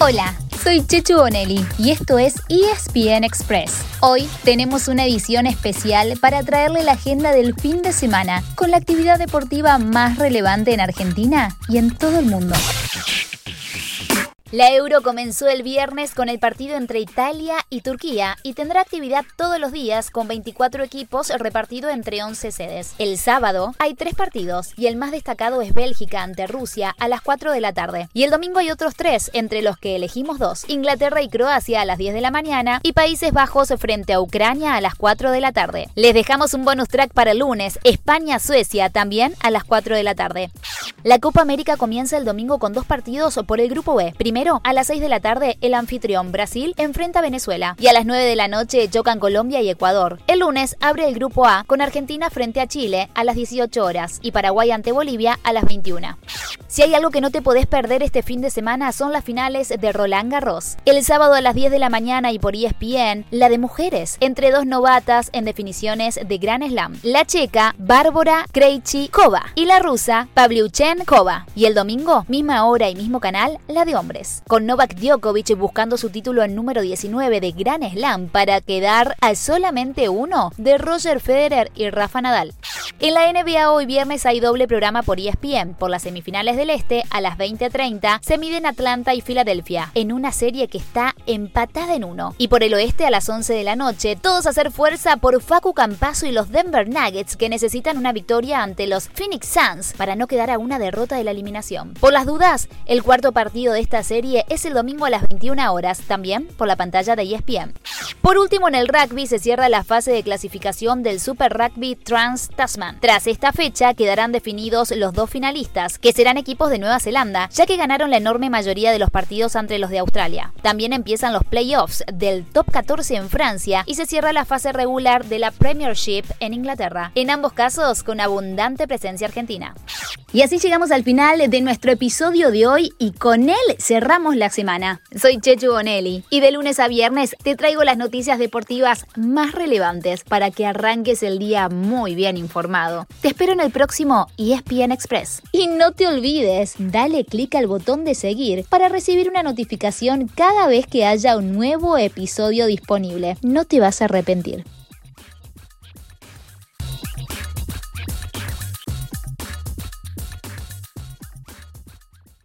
Hola, soy Chechu Bonelli y esto es ESPN Express. Hoy tenemos una edición especial para traerle la agenda del fin de semana con la actividad deportiva más relevante en Argentina y en todo el mundo. La Euro comenzó el viernes con el partido entre Italia y Turquía y tendrá actividad todos los días con 24 equipos repartidos entre 11 sedes. El sábado hay tres partidos y el más destacado es Bélgica ante Rusia a las 4 de la tarde. Y el domingo hay otros tres, entre los que elegimos dos, Inglaterra y Croacia a las 10 de la mañana y Países Bajos frente a Ucrania a las 4 de la tarde. Les dejamos un bonus track para el lunes, España-Suecia también a las 4 de la tarde. La Copa América comienza el domingo con dos partidos por el Grupo B. Primero, a las 6 de la tarde, el anfitrión Brasil enfrenta a Venezuela y a las 9 de la noche chocan Colombia y Ecuador. El lunes abre el Grupo A con Argentina frente a Chile a las 18 horas y Paraguay ante Bolivia a las 21. Si hay algo que no te podés perder este fin de semana son las finales de Roland Garros. El sábado a las 10 de la mañana y por ESPN, la de mujeres, entre dos novatas en definiciones de Gran Slam. La checa Bárbara Krejcikova y la rusa Pavlyuchen Kova. Y el domingo, misma hora y mismo canal, la de hombres. Con Novak Djokovic buscando su título en número 19 de Gran Slam para quedar a solamente uno de Roger Federer y Rafa Nadal. En la NBA hoy viernes hay doble programa por ESPN. Por las semifinales del Este, a las 20.30, se miden Atlanta y Filadelfia, en una serie que está empatada en uno. Y por el Oeste, a las 11 de la noche, todos a hacer fuerza por Facu Campazo y los Denver Nuggets, que necesitan una victoria ante los Phoenix Suns para no quedar a una derrota de la eliminación. Por las dudas, el cuarto partido de esta serie es el domingo a las 21 horas, también por la pantalla de ESPN. Por último, en el rugby se cierra la fase de clasificación del Super Rugby Trans Tasman. Tras esta fecha quedarán definidos los dos finalistas, que serán equipos de Nueva Zelanda, ya que ganaron la enorme mayoría de los partidos ante los de Australia. También empiezan los playoffs del Top 14 en Francia y se cierra la fase regular de la Premiership en Inglaterra, en ambos casos con abundante presencia argentina. Y así llegamos al final de nuestro episodio de hoy y con él cerramos la semana. Soy Chechu Bonelli y de lunes a viernes te traigo las noticias deportivas más relevantes para que arranques el día muy bien informado. Te espero en el próximo ESPN Express. Y no te olvides, dale clic al botón de seguir para recibir una notificación cada vez que haya un nuevo episodio disponible. No te vas a arrepentir.